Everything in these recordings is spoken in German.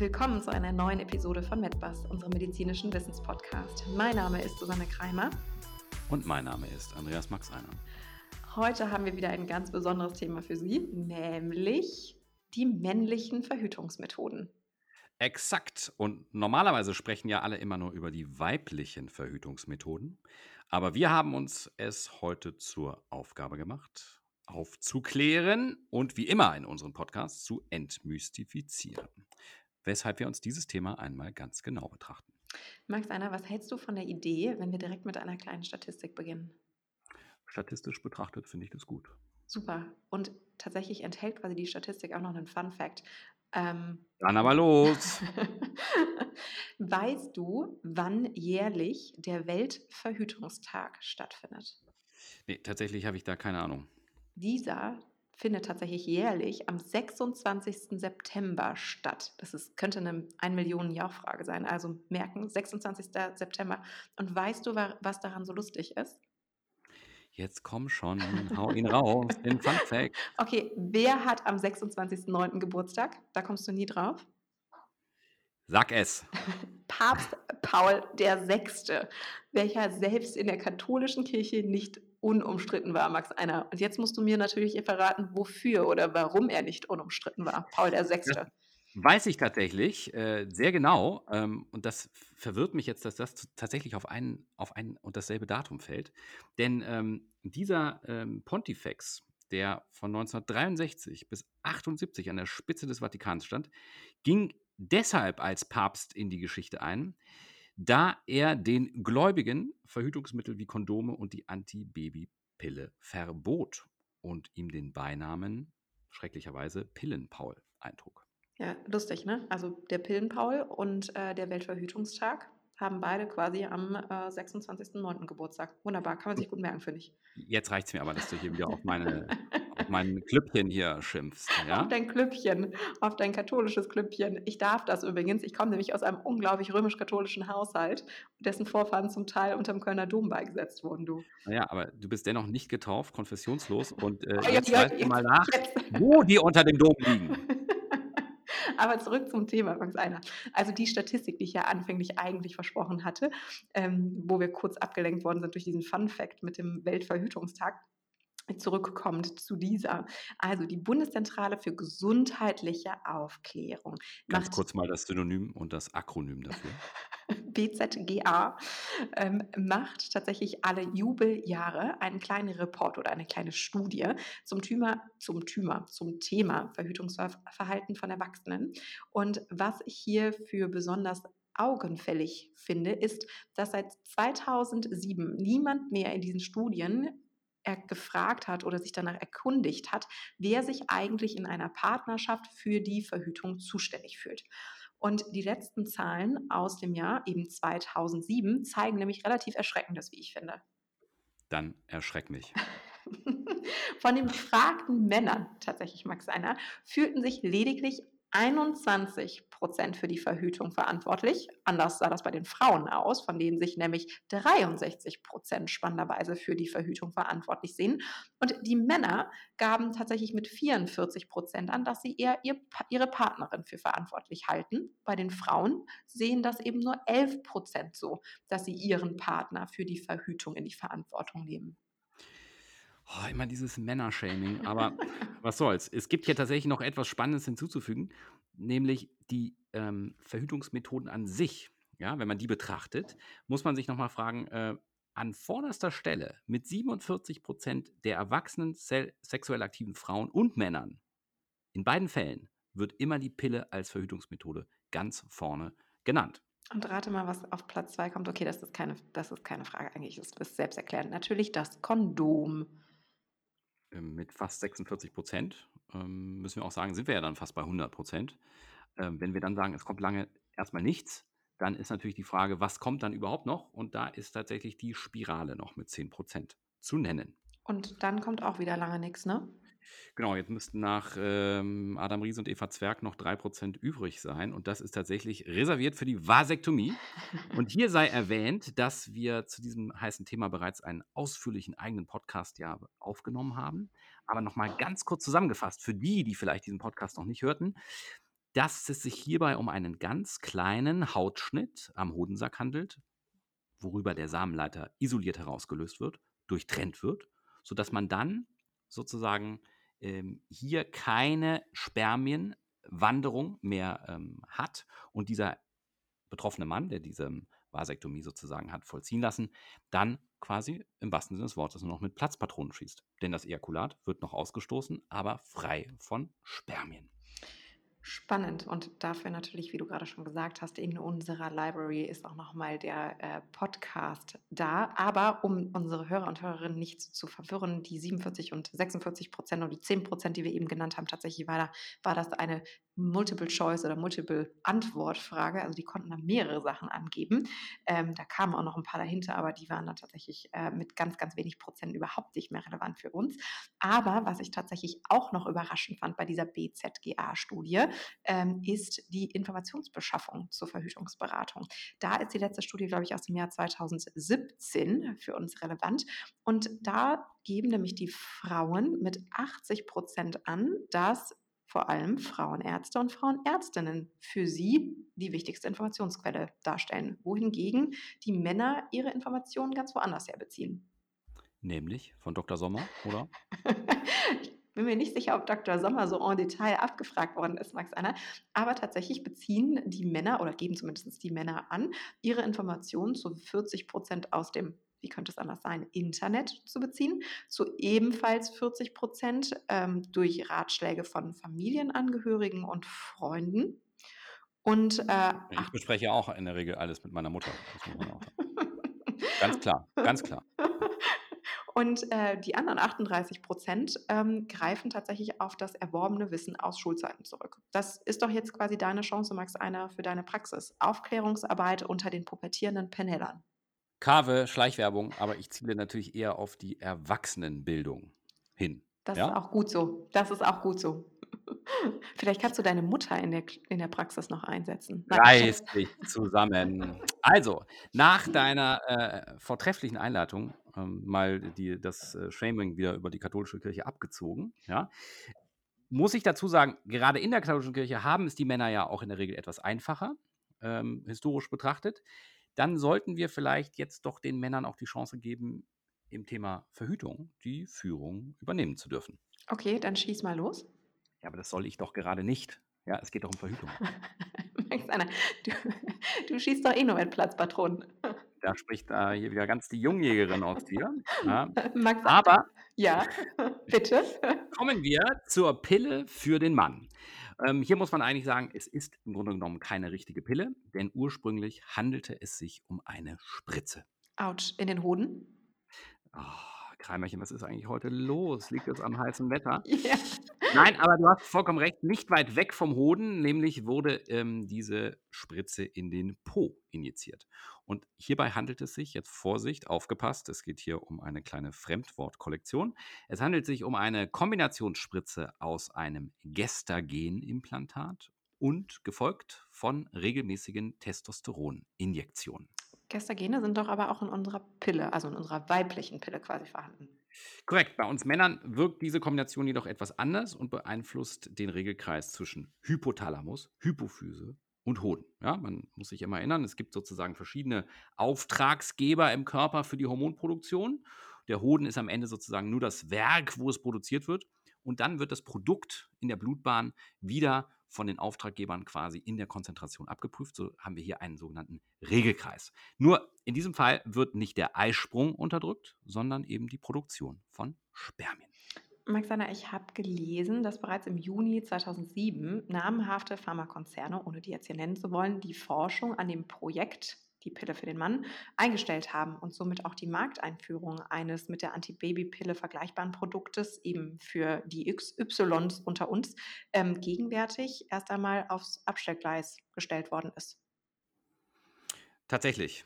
Willkommen zu einer neuen Episode von MedBus, unserem medizinischen Wissenspodcast. Mein Name ist Susanne Kreimer. Und mein Name ist Andreas Max Einer. Heute haben wir wieder ein ganz besonderes Thema für Sie, nämlich die männlichen Verhütungsmethoden. Exakt. Und normalerweise sprechen ja alle immer nur über die weiblichen Verhütungsmethoden. Aber wir haben uns es heute zur Aufgabe gemacht, aufzuklären und wie immer in unserem Podcast zu entmystifizieren. Weshalb wir uns dieses Thema einmal ganz genau betrachten. Max Einer, was hältst du von der Idee, wenn wir direkt mit einer kleinen Statistik beginnen? Statistisch betrachtet finde ich das gut. Super. Und tatsächlich enthält quasi die Statistik auch noch einen Fun Fact. Ähm, Dann aber los. weißt du, wann jährlich der Weltverhütungstag stattfindet? Nee, tatsächlich habe ich da keine Ahnung. Dieser findet tatsächlich jährlich am 26. September statt. Das ist, könnte eine 1 Millionen Jahr Frage sein. Also merken, 26. September. Und weißt du, was daran so lustig ist? Jetzt komm schon, hau ihn raus, den Fun Fact. Okay, wer hat am 26.09. Geburtstag? Da kommst du nie drauf. Sag es. Papst Paul VI., welcher selbst in der katholischen Kirche nicht unumstritten war, Max Einer. Und jetzt musst du mir natürlich verraten, wofür oder warum er nicht unumstritten war, Paul VI. Das weiß ich tatsächlich äh, sehr genau. Ähm, und das verwirrt mich jetzt, dass das tatsächlich auf ein, auf ein und dasselbe Datum fällt. Denn ähm, dieser ähm, Pontifex, der von 1963 bis 1978 an der Spitze des Vatikans stand, ging deshalb als Papst in die Geschichte ein, da er den Gläubigen Verhütungsmittel wie Kondome und die Antibabypille verbot und ihm den Beinamen schrecklicherweise Pillenpaul eintrug. Ja, lustig, ne? Also der Pillenpaul und äh, der Weltverhütungstag haben beide quasi am äh, 26.09. Geburtstag. Wunderbar, kann man sich gut merken, finde ich. Jetzt reicht es mir aber, dass du hier wieder auf meine auf mein Klüppchen hier schimpfst. Ja? Auf dein Klüppchen, auf dein katholisches Klüppchen. Ich darf das übrigens. Ich komme nämlich aus einem unglaublich römisch-katholischen Haushalt, dessen Vorfahren zum Teil unter dem Kölner Dom beigesetzt wurden, du. Naja, aber du bist dennoch nicht getauft, konfessionslos und äh, oh, jetzt weißt du mal nach, jetzt. wo die unter dem Dom liegen. Aber zurück zum Thema, Max Einer. Also die Statistik, die ich ja anfänglich eigentlich versprochen hatte, ähm, wo wir kurz abgelenkt worden sind durch diesen Fun Fact mit dem Weltverhütungstag, zurückkommt zu dieser. Also die Bundeszentrale für gesundheitliche Aufklärung. Ganz kurz mal das Synonym und das Akronym dafür. BZGA ähm, macht tatsächlich alle Jubeljahre einen kleinen Report oder eine kleine Studie zum Thema, zum Thema, zum Thema Verhütungsverhalten von Erwachsenen. Und was ich hier für besonders augenfällig finde, ist, dass seit 2007 niemand mehr in diesen Studien er gefragt hat oder sich danach erkundigt hat, wer sich eigentlich in einer Partnerschaft für die Verhütung zuständig fühlt. Und die letzten Zahlen aus dem Jahr, eben 2007, zeigen nämlich relativ Erschreckendes, wie ich finde. Dann erschreck mich. Von den befragten Männern, tatsächlich Max Einer, fühlten sich lediglich 21 Prozent für die Verhütung verantwortlich. Anders sah das bei den Frauen aus, von denen sich nämlich 63 Prozent spannenderweise für die Verhütung verantwortlich sehen. Und die Männer gaben tatsächlich mit 44 Prozent an, dass sie eher ihr, ihre Partnerin für verantwortlich halten. Bei den Frauen sehen das eben nur 11 Prozent so, dass sie ihren Partner für die Verhütung in die Verantwortung nehmen. Oh, immer dieses Männershaming, aber was soll's. Es gibt hier tatsächlich noch etwas Spannendes hinzuzufügen, nämlich die ähm, Verhütungsmethoden an sich. Ja, wenn man die betrachtet, muss man sich nochmal fragen, äh, an vorderster Stelle mit 47 Prozent der erwachsenen sexuell aktiven Frauen und Männern, in beiden Fällen wird immer die Pille als Verhütungsmethode ganz vorne genannt. Und rate mal, was auf Platz 2 kommt. Okay, das ist keine, das ist keine Frage eigentlich, das ist selbsterklärend. Natürlich das Kondom. Ähm, mit fast 46 Prozent, ähm, müssen wir auch sagen, sind wir ja dann fast bei 100 Prozent. Ähm, wenn wir dann sagen, es kommt lange erstmal nichts, dann ist natürlich die Frage, was kommt dann überhaupt noch? Und da ist tatsächlich die Spirale noch mit 10 Prozent zu nennen. Und dann kommt auch wieder lange nichts, ne? Genau, jetzt müssten nach ähm, Adam Ries und Eva Zwerg noch 3% übrig sein. Und das ist tatsächlich reserviert für die Vasektomie. und hier sei erwähnt, dass wir zu diesem heißen Thema bereits einen ausführlichen eigenen Podcast ja aufgenommen haben. Aber nochmal ganz kurz zusammengefasst, für die, die vielleicht diesen Podcast noch nicht hörten. dass es sich hierbei um einen ganz kleinen Hautschnitt am Hodensack handelt, worüber der Samenleiter isoliert herausgelöst wird, durchtrennt wird, sodass man dann sozusagen ähm, hier keine Spermienwanderung mehr ähm, hat und dieser betroffene Mann, der diese Vasektomie sozusagen hat vollziehen lassen, dann quasi im wahrsten Sinne des Wortes nur noch mit Platzpatronen schießt. Denn das Ejakulat wird noch ausgestoßen, aber frei von Spermien. Spannend und dafür natürlich, wie du gerade schon gesagt hast, in unserer Library ist auch nochmal der äh, Podcast da. Aber um unsere Hörer und Hörerinnen nicht zu verwirren, die 47 und 46 Prozent und die 10 Prozent, die wir eben genannt haben, tatsächlich war, da, war das eine Multiple-Choice oder Multiple-Antwort-Frage. Also die konnten da mehrere Sachen angeben. Ähm, da kamen auch noch ein paar dahinter, aber die waren dann tatsächlich äh, mit ganz, ganz wenig Prozent überhaupt nicht mehr relevant für uns. Aber was ich tatsächlich auch noch überraschend fand bei dieser BZGA-Studie, ähm, ist die Informationsbeschaffung zur Verhütungsberatung. Da ist die letzte Studie, glaube ich, aus dem Jahr 2017 für uns relevant. Und da geben nämlich die Frauen mit 80 Prozent an, dass vor allem Frauenärzte und Frauenärztinnen für sie die wichtigste Informationsquelle darstellen, wohingegen die Männer ihre Informationen ganz woanders her beziehen. Nämlich von Dr. Sommer, oder? ich bin mir nicht sicher, ob Dr. Sommer so en Detail abgefragt worden ist, Max Anna, aber tatsächlich beziehen die Männer oder geben zumindest die Männer an, ihre Informationen zu 40 Prozent aus dem wie könnte es anders sein, Internet zu beziehen, zu ebenfalls 40 Prozent ähm, durch Ratschläge von Familienangehörigen und Freunden. Und, äh, ich bespreche auch in der Regel alles mit meiner Mutter. ganz klar, ganz klar. Und äh, die anderen 38 Prozent ähm, greifen tatsächlich auf das erworbene Wissen aus Schulzeiten zurück. Das ist doch jetzt quasi deine Chance, Max, einer für deine Praxis. Aufklärungsarbeit unter den pubertierenden Penellern. Kave, Schleichwerbung, aber ich ziele natürlich eher auf die Erwachsenenbildung hin. Das ja? ist auch gut so. Das ist auch gut so. Vielleicht kannst du deine Mutter in der, in der Praxis noch einsetzen. Reiß dich zusammen. Also, nach deiner äh, vortrefflichen Einleitung, ähm, mal die, das äh, Shaming wieder über die katholische Kirche abgezogen, ja, muss ich dazu sagen, gerade in der katholischen Kirche haben es die Männer ja auch in der Regel etwas einfacher, ähm, historisch betrachtet dann sollten wir vielleicht jetzt doch den Männern auch die Chance geben, im Thema Verhütung die Führung übernehmen zu dürfen. Okay, dann schieß mal los. Ja, aber das soll ich doch gerade nicht. Ja, es geht doch um Verhütung. du, du schießt doch eh nur mit Platzpatronen. Da spricht äh, hier wieder ganz die Jungjägerin aus dir. Ja. Max, aber ja, bitte. Kommen wir zur Pille für den Mann. Ähm, hier muss man eigentlich sagen, es ist im Grunde genommen keine richtige Pille, denn ursprünglich handelte es sich um eine Spritze. Autsch, in den Hoden? Oh, Kreimerchen, was ist eigentlich heute los? Liegt es am heißen Wetter? Ja. Nein, aber du hast vollkommen recht. Nicht weit weg vom Hoden, nämlich wurde ähm, diese Spritze in den Po injiziert. Und hierbei handelt es sich, jetzt Vorsicht, aufgepasst, es geht hier um eine kleine Fremdwortkollektion. Es handelt sich um eine Kombinationsspritze aus einem Gestagenimplantat und gefolgt von regelmäßigen Testosteroninjektionen. Gestagene sind doch aber auch in unserer Pille, also in unserer weiblichen Pille quasi vorhanden. Korrekt. Bei uns Männern wirkt diese Kombination jedoch etwas anders und beeinflusst den Regelkreis zwischen Hypothalamus, Hypophyse und Hoden. Ja, man muss sich immer erinnern, es gibt sozusagen verschiedene Auftragsgeber im Körper für die Hormonproduktion. Der Hoden ist am Ende sozusagen nur das Werk, wo es produziert wird. Und dann wird das Produkt in der Blutbahn wieder von den Auftraggebern quasi in der Konzentration abgeprüft. So haben wir hier einen sogenannten Regelkreis. Nur in diesem Fall wird nicht der Eisprung unterdrückt, sondern eben die Produktion von Spermien. Maxana, ich habe gelesen, dass bereits im Juni 2007 namhafte Pharmakonzerne, ohne die jetzt hier nennen zu wollen, die Forschung an dem Projekt die Pille für den Mann, eingestellt haben und somit auch die Markteinführung eines mit der Antibabypille vergleichbaren Produktes eben für die XYs unter uns ähm, gegenwärtig erst einmal aufs Abstellgleis gestellt worden ist. Tatsächlich.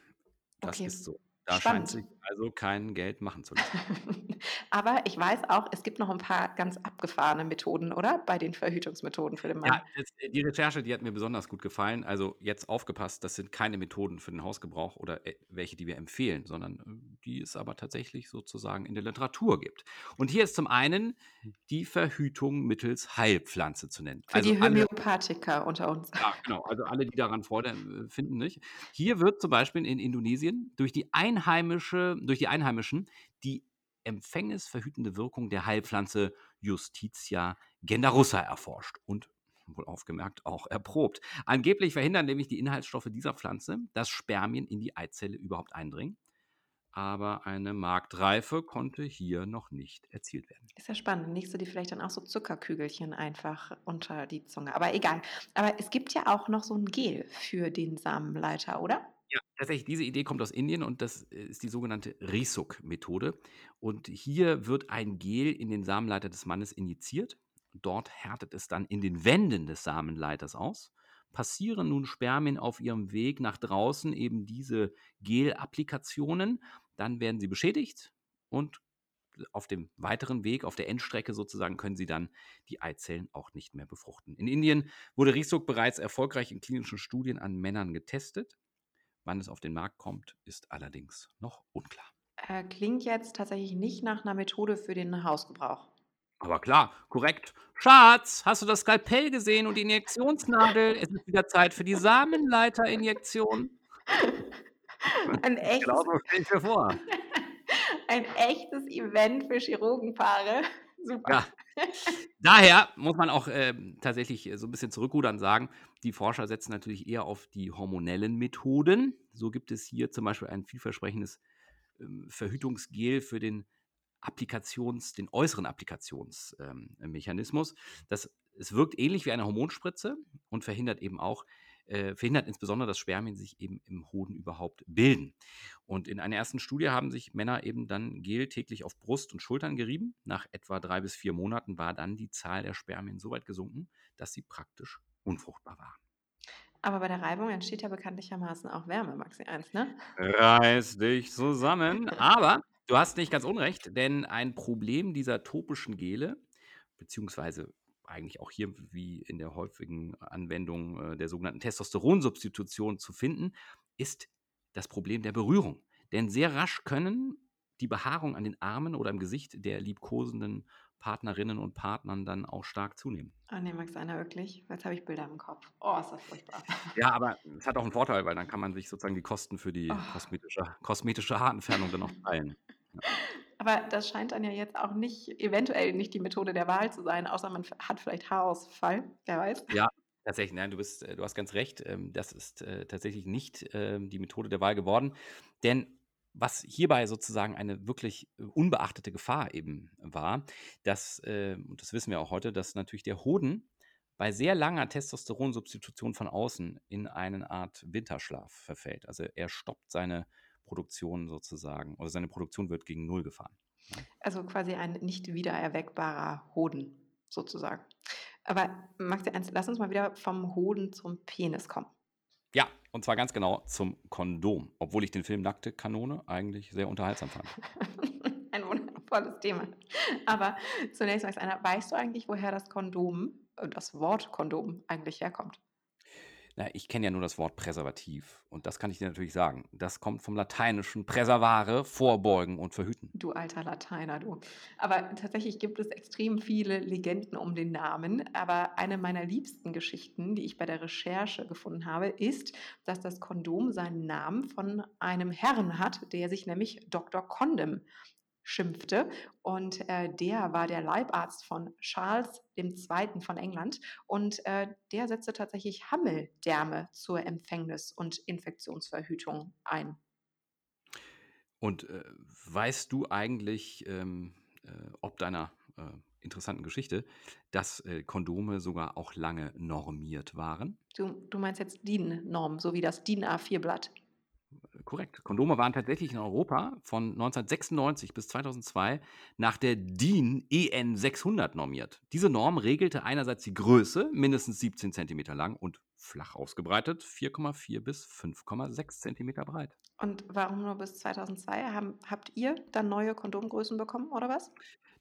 Das okay. ist so. Da scheint sich also kein Geld machen zu lassen. Aber ich weiß auch, es gibt noch ein paar ganz abgefahrene Methoden, oder? Bei den Verhütungsmethoden für den Mann. Ja, das, äh, die Recherche, die hat mir besonders gut gefallen. Also jetzt aufgepasst, das sind keine Methoden für den Hausgebrauch oder äh, welche, die wir empfehlen, sondern äh, die es aber tatsächlich sozusagen in der Literatur gibt. Und hier ist zum einen die Verhütung mittels Heilpflanze zu nennen. Für Also die alle, Homöopathiker unter uns. ja, genau, also alle, die daran Freude finden, nicht? Hier wird zum Beispiel in Indonesien durch die einheimische, durch die Einheimischen die empfängnisverhütende Wirkung der Heilpflanze Justitia gendarussa erforscht und wohl aufgemerkt auch erprobt. Angeblich verhindern nämlich die Inhaltsstoffe dieser Pflanze, dass Spermien in die Eizelle überhaupt eindringen. Aber eine Marktreife konnte hier noch nicht erzielt werden. Ist ja spannend. Legst du dir vielleicht dann auch so Zuckerkügelchen einfach unter die Zunge. Aber egal. Aber es gibt ja auch noch so ein Gel für den Samenleiter, oder? Ja, tatsächlich, diese Idee kommt aus Indien und das äh, ist die sogenannte Risuk-Methode. Und hier wird ein Gel in den Samenleiter des Mannes injiziert. Dort härtet es dann in den Wänden des Samenleiters aus. Passieren nun Spermien auf ihrem Weg nach draußen eben diese Gel-Applikationen, dann werden sie beschädigt und auf dem weiteren Weg, auf der Endstrecke sozusagen, können sie dann die Eizellen auch nicht mehr befruchten. In Indien wurde Risuk bereits erfolgreich in klinischen Studien an Männern getestet. Wann es auf den Markt kommt, ist allerdings noch unklar. Äh, klingt jetzt tatsächlich nicht nach einer Methode für den Hausgebrauch. Aber klar, korrekt. Schatz, hast du das Skalpell gesehen und die Injektionsnadel? Es ist wieder Zeit für die Samenleiterinjektion. Ein echtes, Genau so stelle ich mir vor. ein echtes Event für Chirurgenpaare. Super. Ja. Daher muss man auch ähm, tatsächlich äh, so ein bisschen zurückrudern sagen, die Forscher setzen natürlich eher auf die hormonellen Methoden. So gibt es hier zum Beispiel ein vielversprechendes ähm, Verhütungsgel für den Applikations, den äußeren Applikationsmechanismus. das, es wirkt ähnlich wie eine Hormonspritze und verhindert eben auch, äh, verhindert insbesondere, dass Spermien sich eben im Hoden überhaupt bilden. Und in einer ersten Studie haben sich Männer eben dann Gel täglich auf Brust und Schultern gerieben. Nach etwa drei bis vier Monaten war dann die Zahl der Spermien so weit gesunken, dass sie praktisch unfruchtbar waren. Aber bei der Reibung entsteht ja bekanntlichermaßen auch Wärme, Maxi 1, ne? Reiß dich zusammen. Aber du hast nicht ganz unrecht, denn ein Problem dieser topischen Gele, beziehungsweise eigentlich auch hier wie in der häufigen Anwendung äh, der sogenannten Testosteronsubstitution zu finden, ist das Problem der Berührung. Denn sehr rasch können die Behaarung an den Armen oder im Gesicht der liebkosenden Partnerinnen und Partnern dann auch stark zunehmen. Oh nee, Max einer wirklich? Jetzt habe ich Bilder im Kopf. Oh, ist das furchtbar. Ja, aber es hat auch einen Vorteil, weil dann kann man sich sozusagen die Kosten für die Oh. kosmetische, kosmetische Haarentfernung dann auch teilen. Aber das scheint dann ja jetzt auch nicht, eventuell nicht die Methode der Wahl zu sein, außer man hat vielleicht Haarausfall, wer weiß. Ja, tatsächlich, nein, du, bist, äh, du hast ganz recht. ähm, Das ist äh, tatsächlich nicht ähm, die Methode der Wahl geworden. Denn was hierbei sozusagen eine wirklich äh, unbeachtete Gefahr eben war, dass, äh, und das wissen wir auch heute, dass natürlich der Hoden bei sehr langer Testosteronsubstitution von außen in eine Art Winterschlaf verfällt. Also er stoppt seine Produktion sozusagen, oder seine Produktion wird gegen Null gefahren. Also quasi ein nicht wiedererweckbarer Hoden, sozusagen. Aber Maxi 1, lass uns mal wieder vom Hoden zum Penis kommen. Ja, und zwar ganz genau zum Kondom, obwohl ich den Film Nackte Kanone eigentlich sehr unterhaltsam fand. Ein wundervolles Thema. Aber zunächst, Max einer, weißt du eigentlich, woher das Kondom, äh, das Wort Kondom eigentlich herkommt? Na, ich kenne ja nur das Wort Präservativ und das kann ich dir natürlich sagen. Das kommt vom lateinischen Präservare, vorbeugen und verhüten. Du alter Lateiner, du. Aber tatsächlich gibt es extrem viele Legenden um den Namen. Aber eine meiner liebsten Geschichten, die ich bei der Recherche gefunden habe, ist, dass das Kondom seinen Namen von einem Herrn hat, der sich nämlich Dr. Condom schimpfte. Und äh, der war der Leibarzt von Charles II. von England. Und äh, der setzte tatsächlich Hammeldärme zur Empfängnis- und Infektionsverhütung ein. Und äh, weißt du eigentlich, ähm, äh, ob deiner äh, interessanten Geschichte, dass äh, Kondome sogar auch lange normiert waren? Du, du meinst jetzt DIN-Norm, so wie das DIN A4-Blatt. Korrekt. Kondome waren tatsächlich in Europa von 1996 bis 2002 nach der DIN EN 600 normiert. Diese Norm regelte einerseits die Größe, mindestens 17 cm lang und flach ausgebreitet, 4,4 bis 5,6 Zentimeter breit. Und warum nur bis 2002? Haben, habt ihr dann neue Kondomgrößen bekommen oder was?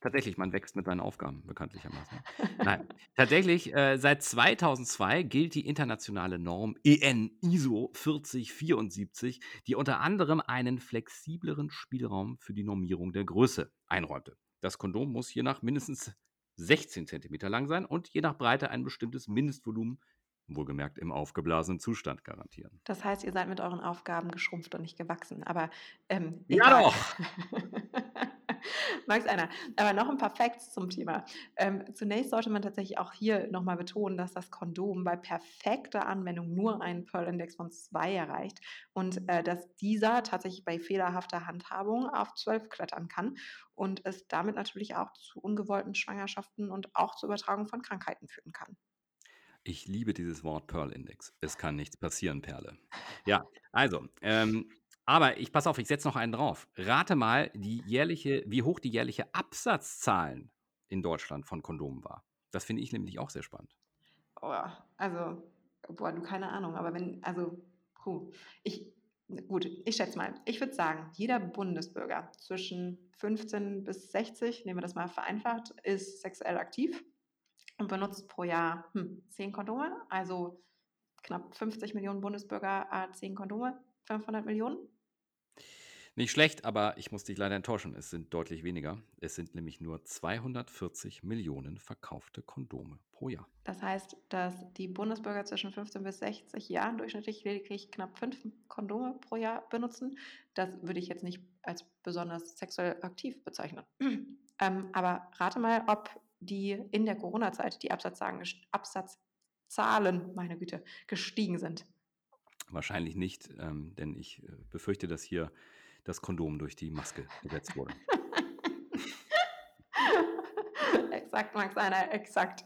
Tatsächlich, man wächst mit seinen Aufgaben, bekanntlichermaßen. Nein, tatsächlich, äh, seit 2002 gilt die internationale Norm EN ISO 4074, die unter anderem einen flexibleren Spielraum für die Normierung der Größe einräumte. Das Kondom muss hiernach mindestens 16 cm lang sein und je nach Breite ein bestimmtes Mindestvolumen, wohlgemerkt im aufgeblasenen Zustand, garantieren. Das heißt, ihr seid mit euren Aufgaben geschrumpft und nicht gewachsen. Aber ähm, Ja doch! Mag's einer. Aber noch ein paar Facts zum Thema. Ähm, zunächst sollte man tatsächlich auch hier nochmal betonen, dass das Kondom bei perfekter Anwendung nur einen Pearl-Index von 2 erreicht und äh, dass dieser tatsächlich bei fehlerhafter Handhabung auf 12 klettern kann und es damit natürlich auch zu ungewollten Schwangerschaften und auch zur Übertragung von Krankheiten führen kann. Ich liebe dieses Wort Pearl-Index. Es kann nichts passieren, Perle. Ja, also, ähm, aber ich pass auf, ich setze noch einen drauf. Rate mal, die jährliche, wie hoch die jährliche Absatzzahlen in Deutschland von Kondomen war. Das finde ich nämlich auch sehr spannend. Oh, also, boah, du keine Ahnung, aber wenn, also, puh, ich, gut, ich schätze mal, ich würde sagen, jeder Bundesbürger zwischen 15 bis 60, nehmen wir das mal vereinfacht, ist sexuell aktiv und benutzt pro Jahr hm, 10 Kondome, also knapp 50 Millionen Bundesbürger, äh, 10 Kondome, 500 Millionen. Nicht schlecht, aber ich muss dich leider enttäuschen. Es sind deutlich weniger. Es sind nämlich nur 240 Millionen verkaufte Kondome pro Jahr. Das heißt, dass die Bundesbürger zwischen 15 bis 60 Jahren durchschnittlich lediglich knapp 5 Kondome pro Jahr benutzen. Das würde ich jetzt nicht als besonders sexuell aktiv bezeichnen. ähm, aber rate mal, ob die in der Corona-Zeit die Absatzzahlen, Absatzzahlen, meine Güte, gestiegen sind. Wahrscheinlich nicht, ähm, denn ich äh, befürchte, dass hier das Kondom durch die Maske gesetzt wurde. exakt, Max einer, exakt.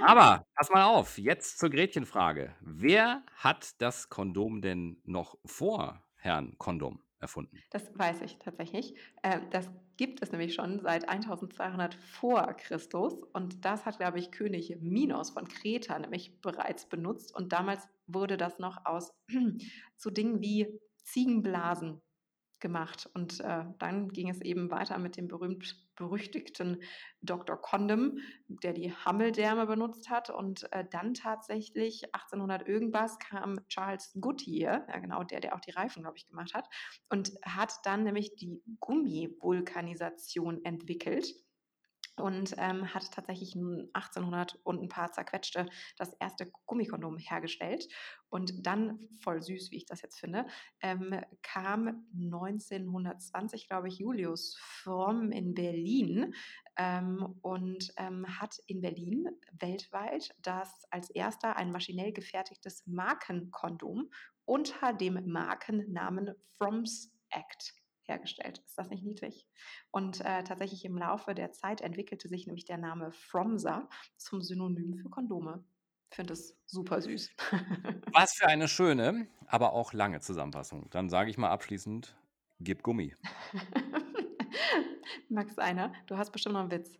Aber pass mal auf, jetzt zur Gretchenfrage. Wer hat das Kondom denn noch vor Herrn Kondom erfunden? Das weiß ich tatsächlich. Äh, das gibt es nämlich schon seit 1200 vor Christus und das hat, glaube ich, König Minos von Kreta nämlich bereits benutzt und damals wurde das noch aus so Dingen wie Ziegenblasen gemacht und äh, dann ging es eben weiter mit dem berühmt-berüchtigten Dr. Condom, der die Hammeldärme benutzt hat und äh, dann tatsächlich 1800 irgendwas kam Charles Goodyear, ja genau, der, der auch die Reifen, glaube ich, gemacht hat und hat dann nämlich die Gummivulkanisation entwickelt und ähm, hat tatsächlich 1800 und ein paar zerquetschte das erste Gummikondom hergestellt. Und dann, voll süß, wie ich das jetzt finde, ähm, kam 1920, glaube ich, Julius Fromm in Berlin ähm, und ähm, hat in Berlin weltweit das als erster ein maschinell gefertigtes Markenkondom unter dem Markennamen Fromm's Act hergestellt. Ist das nicht niedlich? Und äh, tatsächlich im Laufe der Zeit entwickelte sich nämlich der Name Fromsa zum Synonym für Kondome. Ich finde es super süß. Was für eine schöne, aber auch lange Zusammenfassung. Dann sage ich mal abschließend, gib Gummi. Max einer, du hast bestimmt noch einen Witz.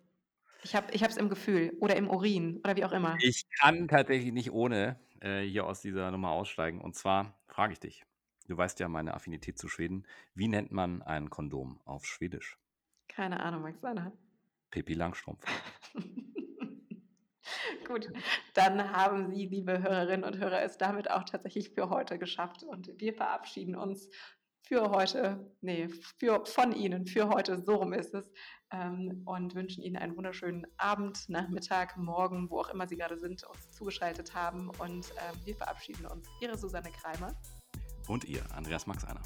Ich habe es im Gefühl oder im Urin oder wie auch immer. Ich kann tatsächlich nicht ohne äh, hier aus dieser Nummer aussteigen. Und zwar frage ich dich, du weißt ja meine Affinität zu Schweden, wie nennt man ein Kondom auf Schwedisch? Keine Ahnung, Max einer. Pippi Langstrumpf. Gut, dann haben Sie, liebe Hörerinnen und Hörer, es damit auch tatsächlich für heute geschafft. Und wir verabschieden uns für heute, nee, für, von Ihnen, für heute, so rum ist es, ähm, und wünschen Ihnen einen wunderschönen Abend, Nachmittag, Morgen, wo auch immer Sie gerade sind, uns zugeschaltet haben. Und ähm, wir verabschieden uns. Ihre Susanne Kreimer. Und ihr, Andreas Max Einer.